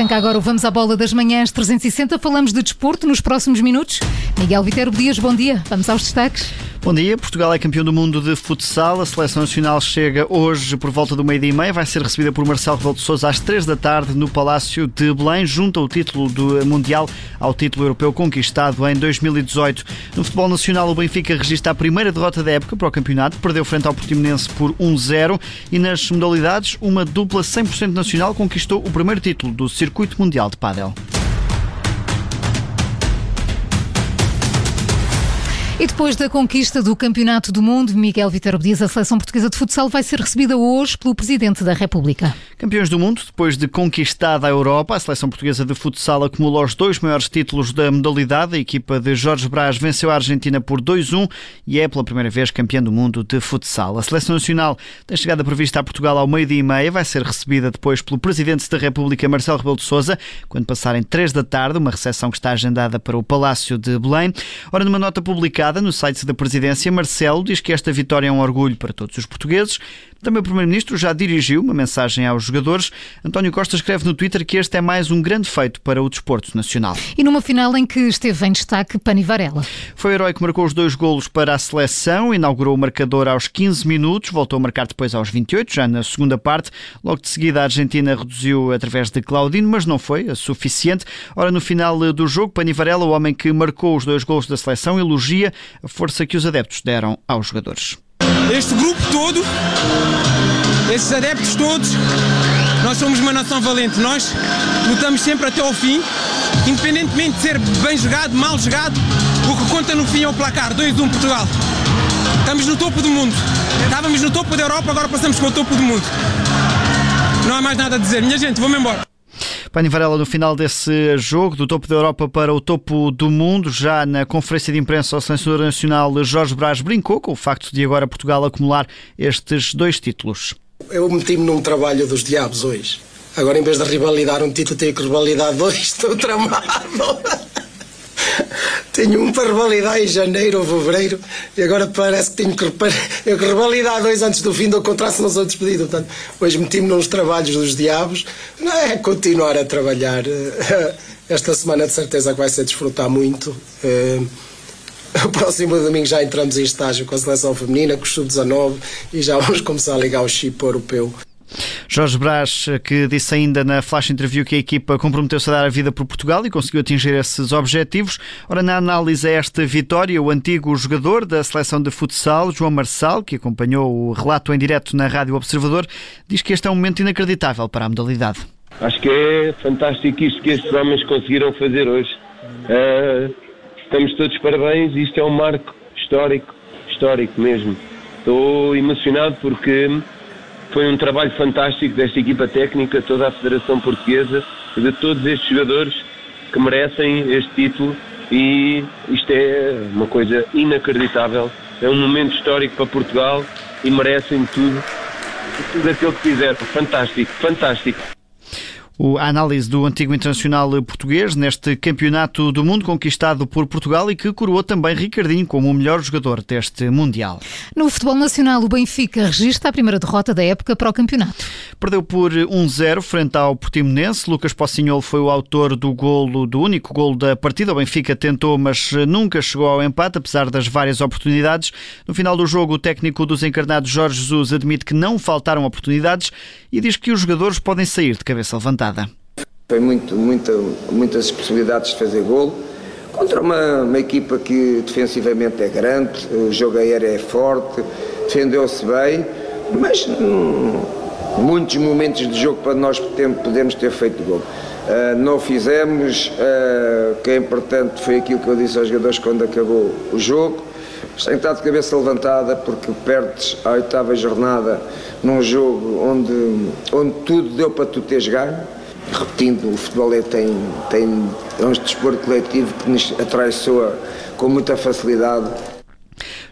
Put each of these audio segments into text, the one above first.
Arranca agora o Vamos à Bola das Manhãs 360. Falamos de desporto nos próximos minutos. Miguel Viterbo Dias, bom dia. Vamos aos destaques. Bom dia, Portugal é campeão do mundo de futsal. A seleção nacional chega hoje por volta do meio-dia e meia. Vai ser recebida por Marcelo Rebelo de Sousa às três da tarde no Palácio de Belém, junto ao título do Mundial ao título europeu conquistado em 2018. No futebol nacional, o Benfica registra a primeira derrota da época para o campeonato. Perdeu frente ao Portimonense por 1-0 e nas modalidades, uma dupla 100% nacional conquistou o primeiro título do Circuito Mundial de Pádel. E depois da conquista do Campeonato do Mundo, Miguel Vítor diz a seleção portuguesa de futsal vai ser recebida hoje pelo Presidente da República. Campeões do mundo, depois de conquistada a Europa, a seleção portuguesa de futsal acumulou os dois maiores títulos da modalidade. A equipa de Jorge Brás venceu a Argentina por 2-1 e é pela primeira vez campeã do mundo de futsal. A seleção nacional tem chegada prevista a Portugal ao meio-dia e meia, vai ser recebida depois pelo Presidente da República, Marcelo Rebelo de Sousa, quando passarem três da tarde, uma recepção que está agendada para o Palácio de Belém. Ora, numa nota publicada, no site da presidência, Marcelo diz que esta vitória é um orgulho para todos os portugueses. Também o Primeiro-Ministro já dirigiu uma mensagem aos jogadores. António Costa escreve no Twitter que este é mais um grande feito para o desporto nacional. E numa final em que esteve em destaque Pani Varela. Foi o herói que marcou os dois golos para a seleção, inaugurou o marcador aos 15 minutos, voltou a marcar depois aos 28, já na segunda parte. Logo de seguida a Argentina reduziu através de Claudino, mas não foi suficiente. Ora, no final do jogo, Pani Varela, o homem que marcou os dois golos da seleção, elogia a força que os adeptos deram aos jogadores. Este grupo todo, esses adeptos todos, nós somos uma nação valente. Nós lutamos sempre até ao fim, independentemente de ser bem jogado, mal jogado, o que conta no fim é o placar 2-1 Portugal. Estamos no topo do mundo. Estávamos no topo da Europa, agora passamos para o topo do mundo. Não há mais nada a dizer. Minha gente, vamos embora. Pani Varela, no final desse jogo, do topo da Europa para o topo do mundo, já na conferência de imprensa, o selecionador nacional Jorge Brás brincou com o facto de agora Portugal acumular estes dois títulos. Eu meti-me num trabalho dos diabos hoje. Agora, em vez de rivalidar um título, tenho que rivalidar dois. Estou tramado. tenho um para revalidar em janeiro ou fevereiro e agora parece que tenho que, revalidar dois antes do fim do contrato se não sou despedido. Portanto, hoje meti-me nos trabalhos dos diabos. Não é continuar a trabalhar. Esta semana de certeza que vai ser desfrutar muito. Eh, o próximo domingo já entramos em estágio com a seleção feminina, com o sub-19 e já vamos começar a ligar o chip europeu. Jorge Brás, que disse ainda na flash interview que a equipa comprometeu-se a dar a vida por Portugal e conseguiu atingir esses objetivos. Ora, na análise a esta vitória, o antigo jogador da seleção de futsal, João Marçal, que acompanhou o relato em direto na Rádio Observador, diz que este é um momento inacreditável para a modalidade. Acho que é fantástico isto que estes homens conseguiram fazer hoje. Uh, estamos todos parabéns, isto é um marco histórico, histórico mesmo. Estou emocionado porque foi um trabalho fantástico desta equipa técnica, toda a Federação Portuguesa, de todos estes jogadores que merecem este título e isto é uma coisa inacreditável. É um momento histórico para Portugal e merecem tudo, tudo aquilo que fizeram. Fantástico, fantástico a análise do antigo internacional português neste campeonato do mundo conquistado por Portugal e que coroou também Ricardinho como o melhor jogador deste Mundial. No futebol nacional, o Benfica registra a primeira derrota da época para o campeonato. Perdeu por 1-0 frente ao Portimonense. Lucas Pocinhol foi o autor do golo, do único golo da partida. O Benfica tentou, mas nunca chegou ao empate, apesar das várias oportunidades. No final do jogo, o técnico dos encarnados Jorge Jesus admite que não faltaram oportunidades e diz que os jogadores podem sair de cabeça levantada. Foi muito, muita, muitas possibilidades de fazer golo. Contra uma, uma equipa que defensivamente é grande, o jogo aéreo é forte, defendeu-se bem, mas hum, muitos momentos de jogo para nós podemos ter feito gol. Uh, não fizemos, uh, o que é importante foi aquilo que eu disse aos jogadores quando acabou o jogo. Tem estado de cabeça levantada porque perdes a oitava jornada num jogo onde, onde tudo deu para tu teres ganho repetindo, o futebol é, tem, tem, é um desporto coletivo que nos atraiçoa com muita facilidade.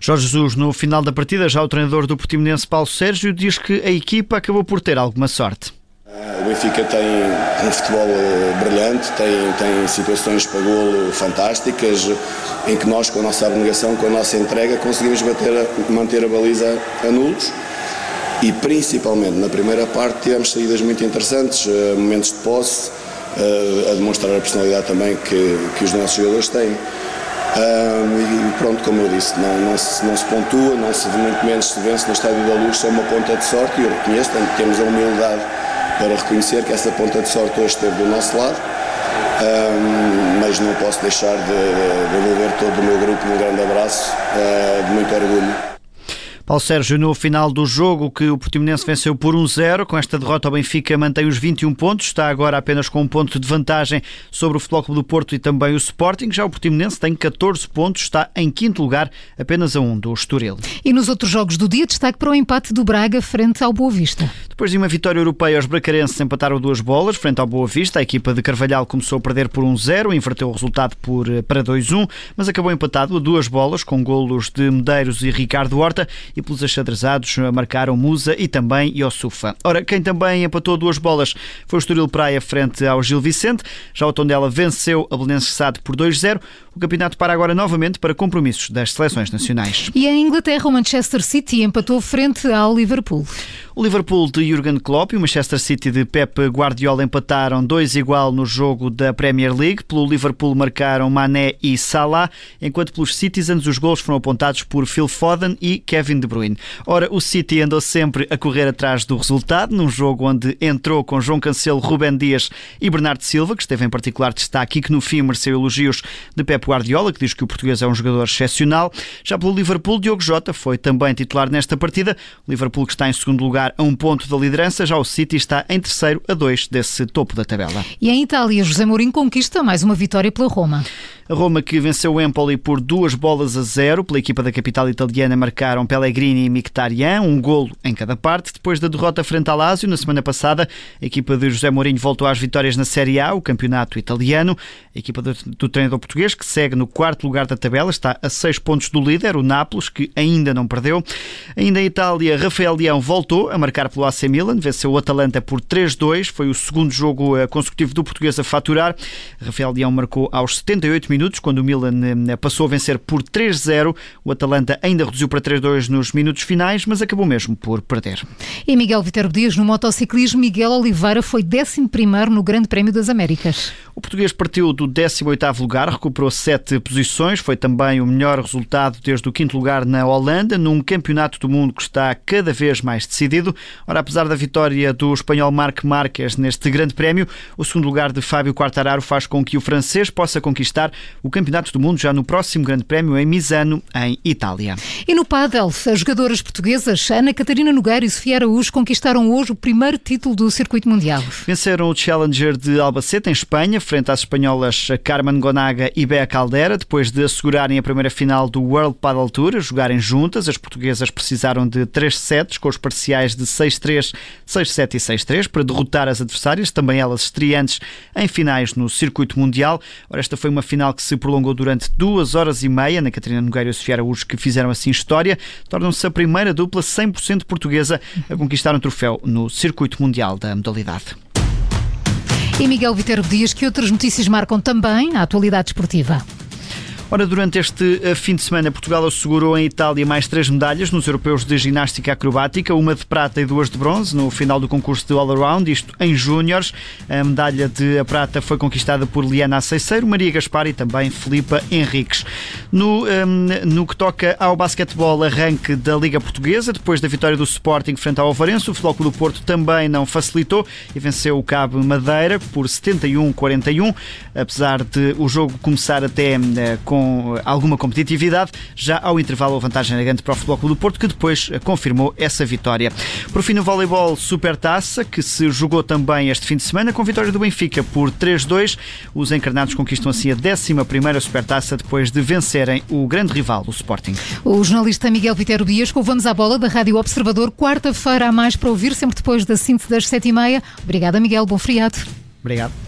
Jorge Jesus, no final da partida, já o treinador do Portimonense Paulo Sérgio diz que a equipa acabou por ter alguma sorte. O Benfica tem um futebol eh, brilhante, tem, tem situações para golo fantásticas, em que nós, com a nossa abnegação, com a nossa entrega, conseguimos bater, manter a baliza a nulos e principalmente na primeira parte tivemos saídas muito interessantes, eh, momentos de posse, a demonstrar a personalidade também que, que os nossos jogadores têm. E pronto, como eu disse, não, não, se, não se pontua, não se muito menos se vence no Estádio da Luz, só uma ponta de sorte e eu reconheço, tanto temos a humildade para reconhecer que essa ponta de sorte hoje esteve do nosso lado, um, mas não posso deixar de, de devolver todo o meu grupo um grande abraço uh, de muito orgulho. Paulo Sérgio, no final do jogo que o Portimonense venceu por 1-0, com esta derrota o Benfica mantém os 21 pontos, está agora apenas com um ponto de vantagem sobre o Futebol Clube do Porto e também o Sporting. Já o Portimonense tem 14 pontos, está em quinto lugar, apenas a um do Estoril. E nos outros jogos do dia, destaque para o empate do Braga frente ao Boa Vista. Depois de uma vitória europeia, os bracarenses empataram duas bolas frente ao Boa Vista. A equipa de Carvalhal começou a perder por 1-0, inverteu o resultado por, eh, para 2-1, mas acabou empatado a duas bolas, com golos de Medeiros e Ricardo Horta, e pelos achadrezados marcaram Musa e também Iosufa. Ora, quem também empatou duas bolas foi o Estoril Praia frente ao Gil Vicente. Já o Tondela venceu a Belenenses Sade por 2-0. O campeonato para agora novamente para compromissos das seleções nacionais. E em Inglaterra, o Manchester City empatou frente ao Liverpool. O Liverpool de Jurgen Klopp e o Manchester City de Pep Guardiola empataram 2 igual no jogo da Premier League. Pelo Liverpool marcaram Mané e Salah, enquanto pelos Citizens os gols foram apontados por Phil Foden e Kevin De Bruyne. Ora, o City andou sempre a correr atrás do resultado, num jogo onde entrou com João Cancelo, Rubén Dias e Bernardo Silva, que esteve em particular destaque e que no fim mereceu elogios de Pep Guardiola, que diz que o português é um jogador excepcional. Já pelo Liverpool, Diogo Jota foi também titular nesta partida. O Liverpool que está em segundo lugar a um ponto da liderança, já o City está em terceiro a dois desse topo da tabela. E em Itália, José Mourinho conquista mais uma vitória pela Roma. A Roma que venceu o Empoli por duas bolas a zero. Pela equipa da capital italiana marcaram Pellegrini e Mkhitaryan, um golo em cada parte. Depois da derrota frente ao Lazio, na semana passada, a equipa de José Mourinho voltou às vitórias na Série A, o campeonato italiano. A equipa do, do treinador português, que segue no quarto lugar da tabela, está a seis pontos do líder, o Nápoles, que ainda não perdeu. Ainda em Itália, Rafael Leão voltou a marcar pelo AC Milan, venceu o Atalanta por 3-2. Foi o segundo jogo eh, consecutivo do português a faturar. Rafael Leão marcou aos 78 minutos minutos, quando o Milan eh, passou a vencer por 3-0. O Atalanta ainda reduziu para 3-2 nos minutos finais, mas acabou mesmo por perder. E Miguel Viterbo Dias, no motociclismo, Miguel Oliveira foi 11 no Grande Prémio das Américas. O português partiu do 18º lugar, recuperou sete posições, foi também o melhor resultado desde o quinto lugar na Holanda, num campeonato do mundo que está cada vez mais decidido. Ora, apesar da vitória do espanhol Marc Marques neste grande prémio, o segundo lugar de Fábio Quartararo faz com que o francês possa conquistar o Campeonato do Mundo já no próximo Grande Prémio em Misano, em Itália. E no pádel, as jogadoras portuguesas Ana Catarina Nogueira e Sofia Araújo conquistaram hoje o primeiro título do circuito mundial. Venceram o Challenger de Albacete, em Espanha, frente às espanholas Carmen Gonaga e Bea Caldera, depois de assegurarem a primeira final do World Paddle Tour, a jogarem juntas. As portuguesas precisaram de três sets, com os parciais de 6-3, 6-7 e 6-3, para derrotar as adversárias, também elas estreantes em finais no circuito mundial. Ora, esta foi uma final que se prolongou durante duas horas e meia. Na Catarina Nogueira e Sofia Araújo, que fizeram assim história, tornam-se a primeira dupla 100% portuguesa a conquistar um troféu no circuito mundial da modalidade. E Miguel Viterbo Dias, que outras notícias marcam também a atualidade esportiva? Ora, durante este eh, fim de semana, Portugal assegurou em Itália mais três medalhas nos europeus de ginástica acrobática, uma de prata e duas de bronze, no final do concurso de all-around, isto em júniores. A medalha de prata foi conquistada por Liana Aceiceiro, Maria Gaspar e também Filipa Henriques. No, um, ehm, no que toca ao basquetebol, arranque da Liga Portuguesa, depois da vitória do Sporting frente ao Alvarense, o Futebol do Porto também não facilitou e venceu o Cabo Madeira por 71-41, apesar de o jogo começar até uh, com com eh, alguma competitividade. Já ao intervalo, a vantagem era grande para o Futebol Clube do Porto, que depois eh, confirmou essa vitória. Por fim, no voleibol Supertaça, que se jogou também este fim de semana, com vitória do Benfica por 3-2. Os encarnados conquistam assim a 11 Supertaça depois de vencerem o grande rival, o Sporting. O jornalista Miguel Vitero Dias, com Vamos à Bola, da Rádio Observador, quarta-feira a mais para ouvir, sempre depois da síntese das sete e meia. Obrigada, Miguel. Bom feriado. Obrigado.